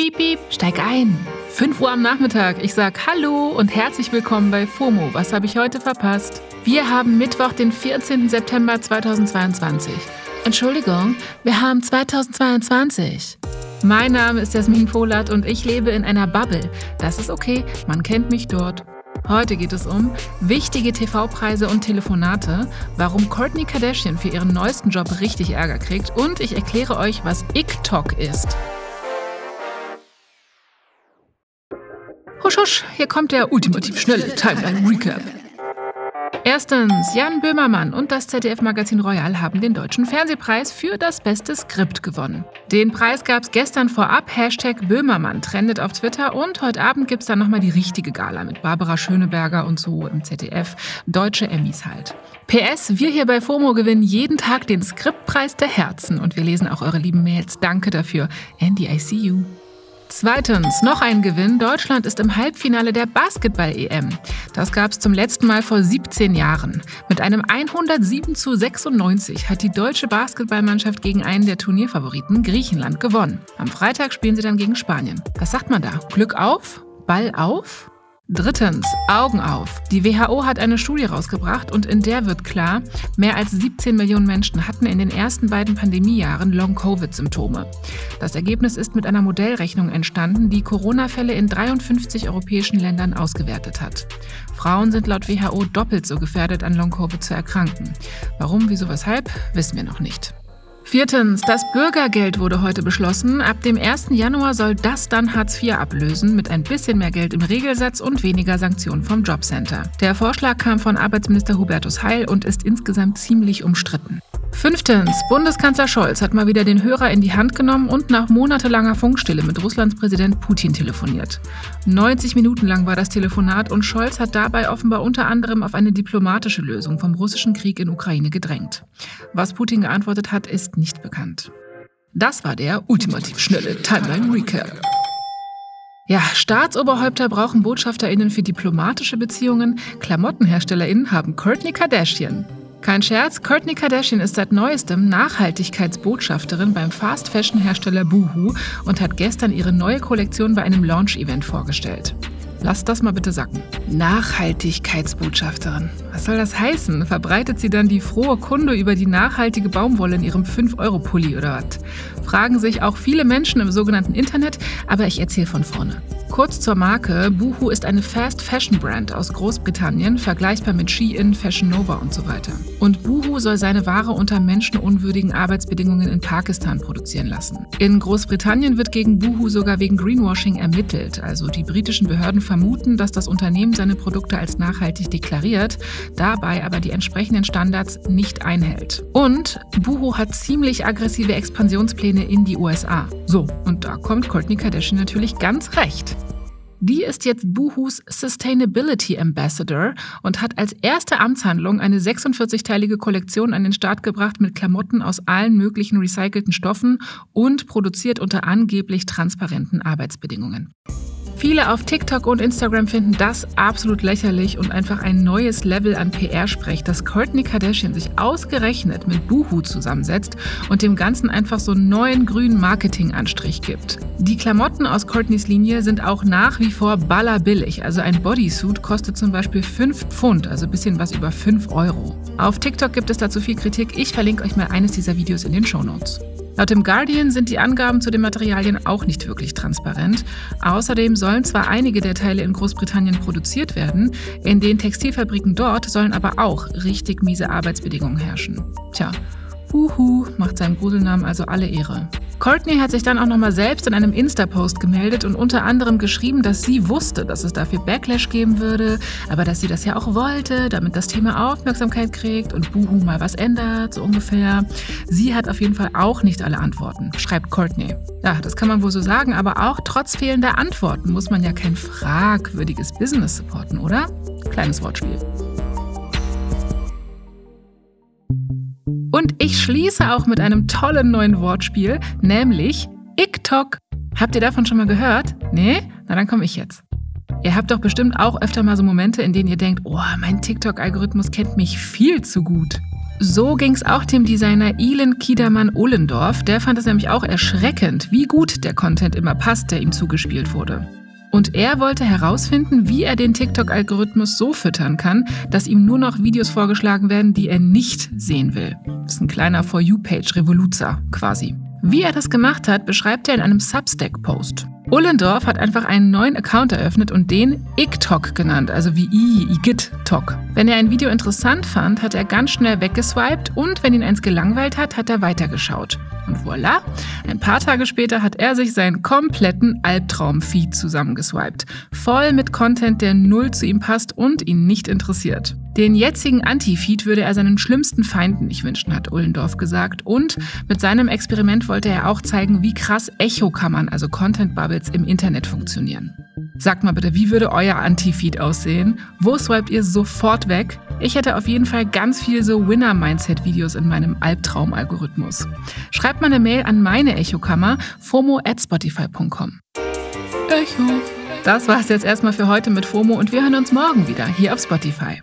Piep, piep, steig ein. 5 Uhr am Nachmittag. Ich sag Hallo und herzlich willkommen bei FOMO. Was habe ich heute verpasst? Wir haben Mittwoch, den 14. September 2022. Entschuldigung, wir haben 2022. Mein Name ist Jasmin Polat und ich lebe in einer Bubble. Das ist okay, man kennt mich dort. Heute geht es um wichtige TV-Preise und Telefonate, warum Courtney Kardashian für ihren neuesten Job richtig Ärger kriegt und ich erkläre euch, was TikTok ist. Husch, husch, hier kommt der ultimativ schnelle Timeline Recap. Erstens, Jan Böhmermann und das ZDF-Magazin Royal haben den Deutschen Fernsehpreis für das beste Skript gewonnen. Den Preis gab es gestern vorab. Hashtag Böhmermann trendet auf Twitter und heute Abend gibt es dann nochmal die richtige Gala mit Barbara Schöneberger und so im ZDF. Deutsche Emmys halt. PS, wir hier bei FOMO gewinnen jeden Tag den Skriptpreis der Herzen und wir lesen auch eure lieben Mails. Danke dafür. Andy, I see you. Zweitens, noch ein Gewinn. Deutschland ist im Halbfinale der Basketball-EM. Das gab es zum letzten Mal vor 17 Jahren. Mit einem 107 zu 96 hat die deutsche Basketballmannschaft gegen einen der Turnierfavoriten Griechenland gewonnen. Am Freitag spielen sie dann gegen Spanien. Was sagt man da? Glück auf? Ball auf? Drittens, Augen auf. Die WHO hat eine Studie rausgebracht und in der wird klar, mehr als 17 Millionen Menschen hatten in den ersten beiden Pandemiejahren Long-Covid-Symptome. Das Ergebnis ist mit einer Modellrechnung entstanden, die Corona-Fälle in 53 europäischen Ländern ausgewertet hat. Frauen sind laut WHO doppelt so gefährdet, an Long-Covid zu erkranken. Warum, wieso, weshalb, wissen wir noch nicht. Viertens, das Bürgergeld wurde heute beschlossen. Ab dem 1. Januar soll das dann Hartz IV ablösen, mit ein bisschen mehr Geld im Regelsatz und weniger Sanktionen vom Jobcenter. Der Vorschlag kam von Arbeitsminister Hubertus Heil und ist insgesamt ziemlich umstritten. Fünftens, Bundeskanzler Scholz hat mal wieder den Hörer in die Hand genommen und nach monatelanger Funkstille mit Russlands Präsident Putin telefoniert. 90 Minuten lang war das Telefonat und Scholz hat dabei offenbar unter anderem auf eine diplomatische Lösung vom russischen Krieg in Ukraine gedrängt. Was Putin geantwortet hat, ist nicht bekannt. Das war der ultimativ schnelle Timeline Recap. Ja, Staatsoberhäupter brauchen BotschafterInnen für diplomatische Beziehungen, KlamottenherstellerInnen haben Courtney Kardashian. Kein Scherz, Courtney Kardashian ist seit neuestem Nachhaltigkeitsbotschafterin beim Fast-Fashion-Hersteller Boohoo und hat gestern ihre neue Kollektion bei einem Launch-Event vorgestellt. Lasst das mal bitte sacken. Nachhaltigkeitsbotschafterin. Was soll das heißen? Verbreitet sie dann die frohe Kunde über die nachhaltige Baumwolle in ihrem 5-Euro-Pulli oder was? Fragen sich auch viele Menschen im sogenannten Internet, aber ich erzähle von vorne. Kurz zur Marke, Boohoo ist eine Fast Fashion Brand aus Großbritannien, vergleichbar mit Shein, Fashion Nova und so weiter. Und Boohoo soll seine Ware unter menschenunwürdigen Arbeitsbedingungen in Pakistan produzieren lassen. In Großbritannien wird gegen Boohoo sogar wegen Greenwashing ermittelt, also die britischen Behörden vermuten, dass das Unternehmen seine Produkte als nachhaltig deklariert, dabei aber die entsprechenden Standards nicht einhält. Und Buhu hat ziemlich aggressive Expansionspläne in die USA. So, und da kommt Courtney Kardashian natürlich ganz recht. Die ist jetzt Buhus Sustainability Ambassador und hat als erste Amtshandlung eine 46-teilige Kollektion an den Start gebracht mit Klamotten aus allen möglichen recycelten Stoffen und produziert unter angeblich transparenten Arbeitsbedingungen. Viele auf TikTok und Instagram finden das absolut lächerlich und einfach ein neues Level an PR-Sprech, dass Courtney Kardashian sich ausgerechnet mit Boohoo zusammensetzt und dem Ganzen einfach so einen neuen grünen Marketinganstrich gibt. Die Klamotten aus Courtneys Linie sind auch nach wie vor ballerbillig. Also ein Bodysuit kostet zum Beispiel 5 Pfund, also ein bisschen was über 5 Euro. Auf TikTok gibt es dazu viel Kritik. Ich verlinke euch mal eines dieser Videos in den Show Notes. Laut dem Guardian sind die Angaben zu den Materialien auch nicht wirklich transparent. Außerdem sollen zwar einige der Teile in Großbritannien produziert werden, in den Textilfabriken dort sollen aber auch richtig miese Arbeitsbedingungen herrschen. Tja, Huhu macht seinem Gruselnamen also alle Ehre. Courtney hat sich dann auch nochmal selbst in einem Insta-Post gemeldet und unter anderem geschrieben, dass sie wusste, dass es dafür Backlash geben würde, aber dass sie das ja auch wollte, damit das Thema Aufmerksamkeit kriegt und Buhu mal was ändert, so ungefähr. Sie hat auf jeden Fall auch nicht alle Antworten, schreibt Courtney. Ja, das kann man wohl so sagen, aber auch trotz fehlender Antworten muss man ja kein fragwürdiges Business supporten, oder? Kleines Wortspiel. Und ich schließe auch mit einem tollen neuen Wortspiel, nämlich TikTok. Habt ihr davon schon mal gehört? Nee? Na dann komme ich jetzt. Ihr habt doch bestimmt auch öfter mal so Momente, in denen ihr denkt, oh, mein TikTok-Algorithmus kennt mich viel zu gut. So ging es auch dem Designer Elin Kiedermann-Ohlendorf. Der fand es nämlich auch erschreckend, wie gut der Content immer passt, der ihm zugespielt wurde. Und er wollte herausfinden, wie er den TikTok-Algorithmus so füttern kann, dass ihm nur noch Videos vorgeschlagen werden, die er nicht sehen will. Das ist ein kleiner For You-Page-Revoluzer quasi. Wie er das gemacht hat, beschreibt er in einem Substack-Post. Ullendorf hat einfach einen neuen Account eröffnet und den IGTOK genannt, also wie I, IGIT-Tok. Wenn er ein Video interessant fand, hat er ganz schnell weggeswiped und wenn ihn eins gelangweilt hat, hat er weitergeschaut. Und voilà, ein paar Tage später hat er sich seinen kompletten Albtraum-Feed zusammengeswiped. Voll mit Content, der null zu ihm passt und ihn nicht interessiert. Den jetzigen Anti-Feed würde er seinen schlimmsten Feinden nicht wünschen, hat Ullendorf gesagt. Und mit seinem Experiment wollte er auch zeigen, wie krass Echo-Kammern, also Content-Bubbles, im Internet funktionieren. Sagt mal bitte, wie würde euer Anti-Feed aussehen? Wo swiped ihr sofort weg? Ich hätte auf jeden Fall ganz viel so Winner-Mindset-Videos in meinem Albtraum-Algorithmus. Schreibt mal eine Mail an meine Echo-Kammer, fomo at spotify.com. Echo. Das war's jetzt erstmal für heute mit FOMO und wir hören uns morgen wieder hier auf Spotify.